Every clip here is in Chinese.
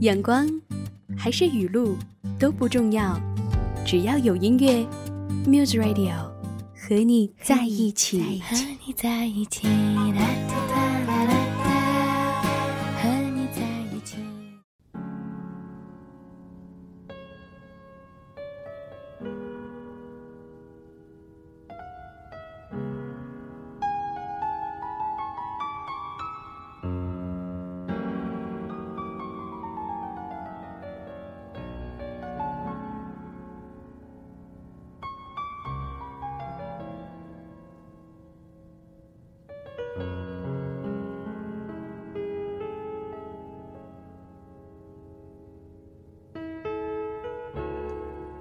阳光还是雨露都不重要，只要有音乐，Muse Radio 和你在一起。和你在一起。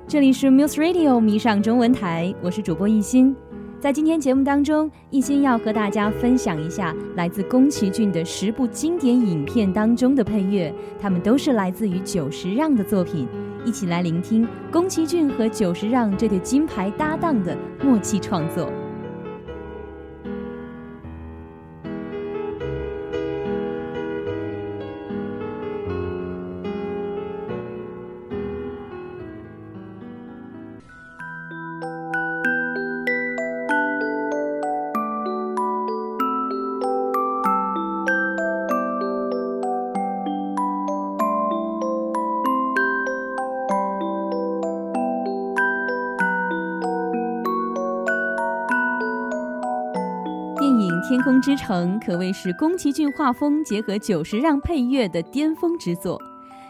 这里是 Muse Radio 迷上中文台，我是主播艺心。在今天节目当中，艺心要和大家分享一下来自宫崎骏的十部经典影片当中的配乐，他们都是来自于久石让的作品。一起来聆听宫崎骏和久石让这对金牌搭档的默契创作。空之城》可谓是宫崎骏画风结合久石让配乐的巅峰之作。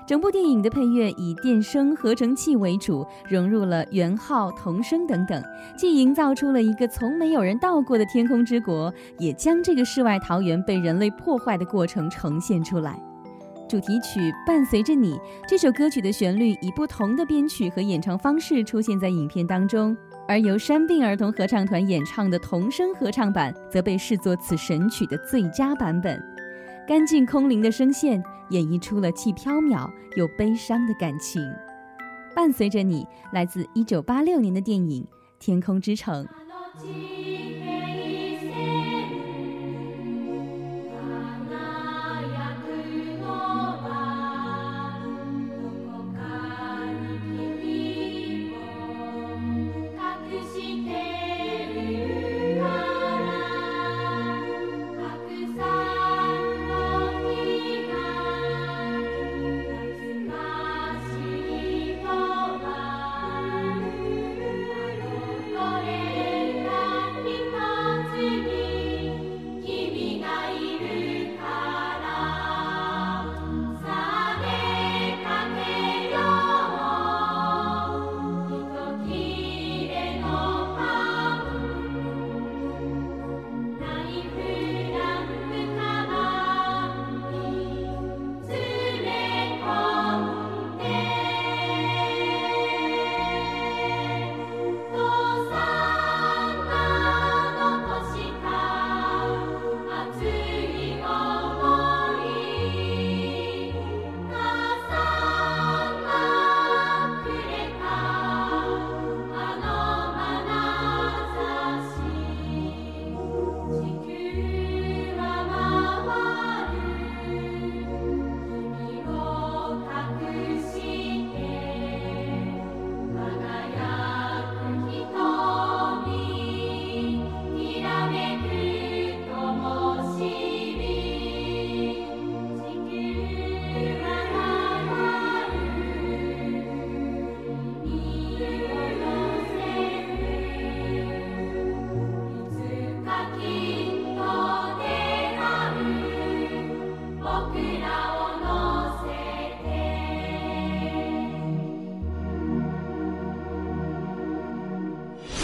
整部电影的配乐以电声合成器为主，融入了圆号、童声等等，既营造出了一个从没有人到过的天空之国，也将这个世外桃源被人类破坏的过程呈现出来。主题曲《伴随着你》这首歌曲的旋律以不同的编曲和演唱方式出现在影片当中，而由山病儿童合唱团演唱的童声合唱版则被视作此神曲的最佳版本。干净空灵的声线演绎出了既飘渺又悲伤的感情。伴随着你，来自1986年的电影《天空之城》。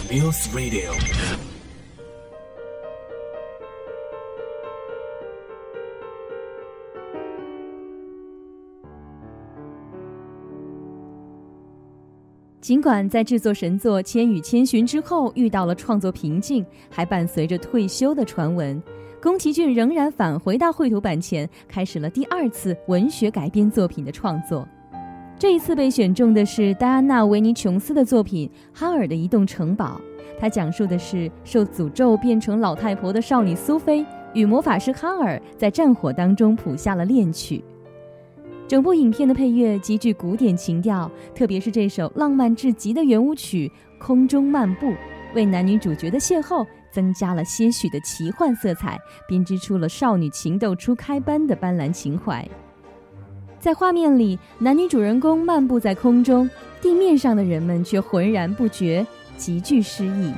Muse Radio。尽管在制作神作《千与千寻》之后遇到了创作瓶颈，还伴随着退休的传闻，宫崎骏仍然返回到绘图板前，开始了第二次文学改编作品的创作。这一次被选中的是戴安娜·维尼琼斯的作品《哈尔的移动城堡》，它讲述的是受诅咒变成老太婆的少女苏菲与魔法师哈尔在战火当中谱下了恋曲。整部影片的配乐极具古典情调，特别是这首浪漫至极的圆舞曲《空中漫步》，为男女主角的邂逅增加了些许的奇幻色彩，编织出了少女情窦初开般的斑斓情怀。在画面里，男女主人公漫步在空中，地面上的人们却浑然不觉，极具诗意。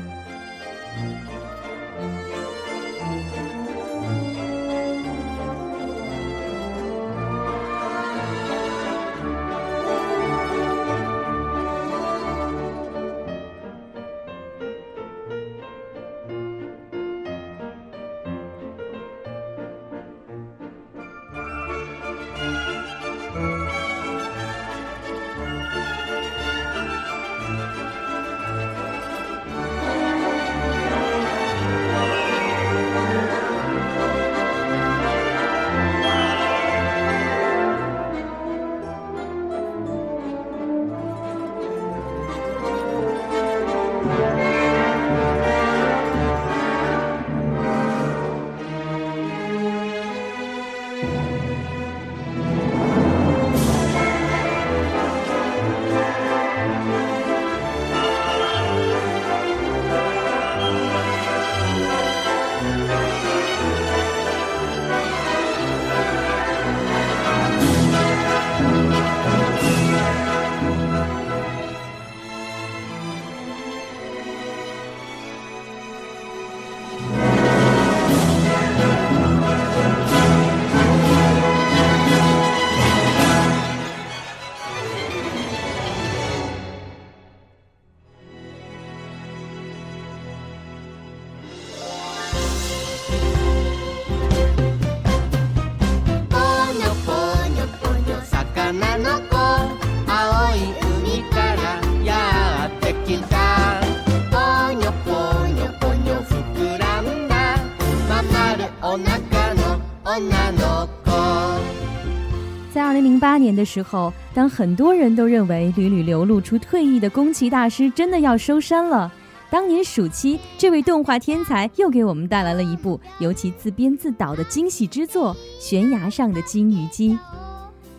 零八年的时候，当很多人都认为屡屡流露出退役的宫崎大师真的要收山了，当年暑期，这位动画天才又给我们带来了一部由其自编自导的惊喜之作《悬崖上的金鱼姬》。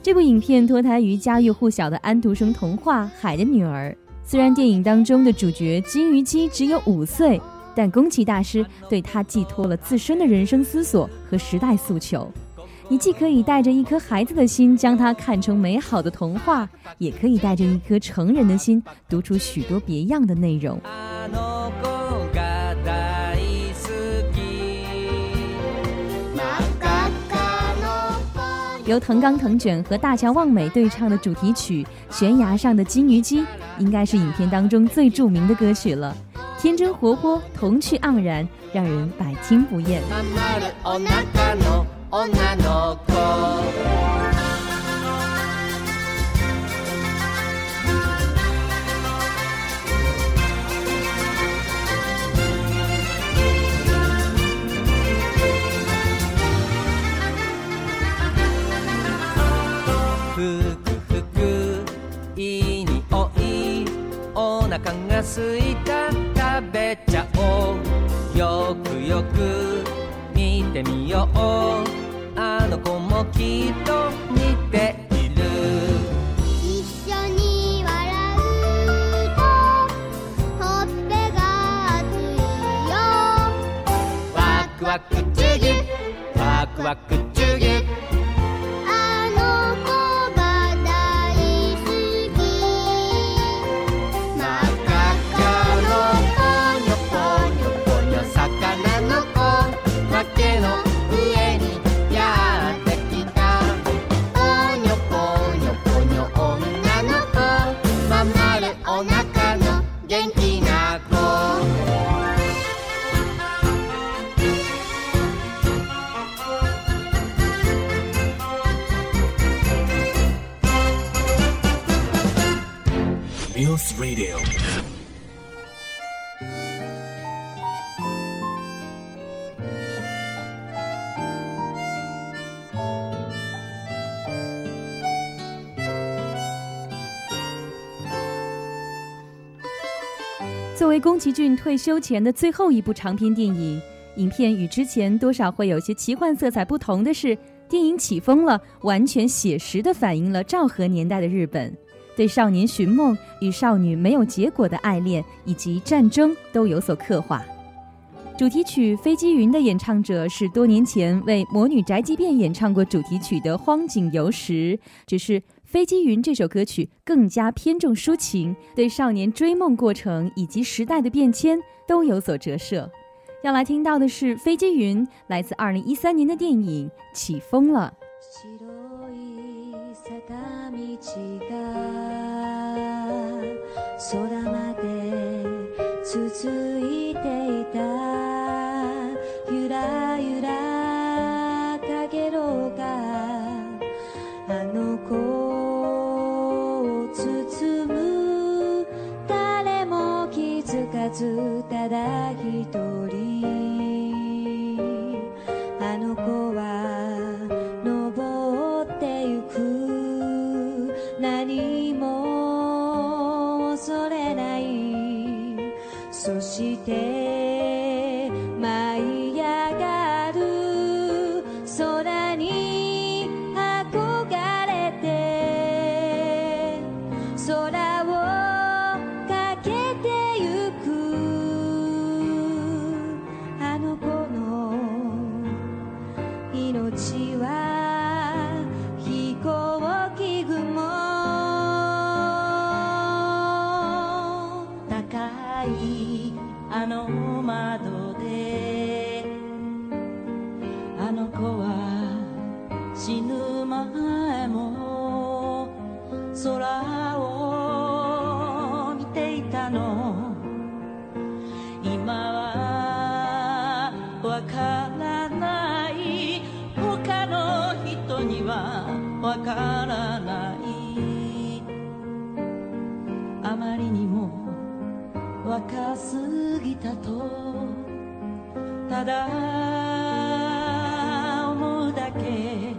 这部影片脱胎于家喻户晓的安徒生童话《海的女儿》。虽然电影当中的主角金鱼姬只有五岁，但宫崎大师对她寄托了自身的人生思索和时代诉求。你既可以带着一颗孩子的心将它看成美好的童话，也可以带着一颗成人的心读出许多别样的内容。由藤冈藤卷和大桥望美对唱的主题曲《悬崖上的金鱼姬》，应该是影片当中最著名的歌曲了。天真活泼，童趣盎然，让人百听不厌。ふくふくいい匂いお腹がすいた 食べちゃおうよくよく見てみようあの子もきっと似ている一緒に笑うとほっぺが熱いよワクワクチュギュワクワクチュギュ ミュース Radio 作为宫崎骏退休前的最后一部长篇电影，影片与之前多少会有些奇幻色彩不同的是， 电影《起风了》完全写实地反映了昭和年代的日本， 对少年寻梦与少女没有结果的爱恋以及战争都有所刻画。主题曲《飞机云》的演唱者是多年前为《魔女宅急便》演唱过主题曲的荒井由实，只是《飞机云》这首歌曲更加偏重抒情，对少年追梦过程以及时代的变迁都有所折射。要来听到的是《飞机云》，来自二零一三年的电影《起风了》。空まで続いていた。ゆらゆらかげろうがあの子を包む。誰も気づかずただ一人。あの窓若すぎたとただ思うだけ。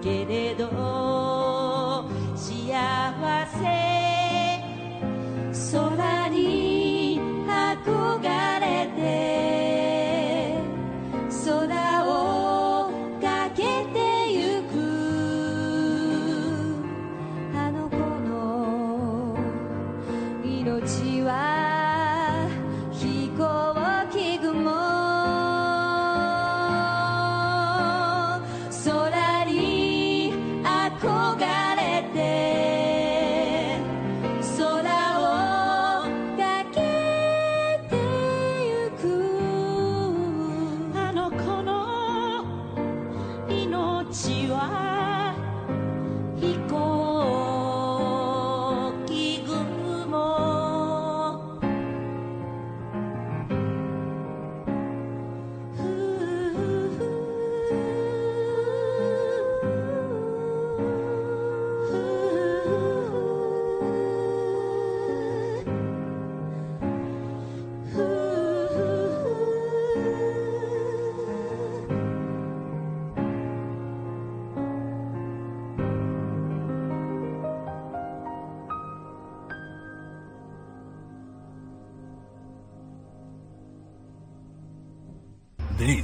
けれど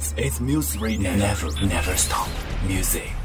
This is Muse Radio. Never, never stop. Music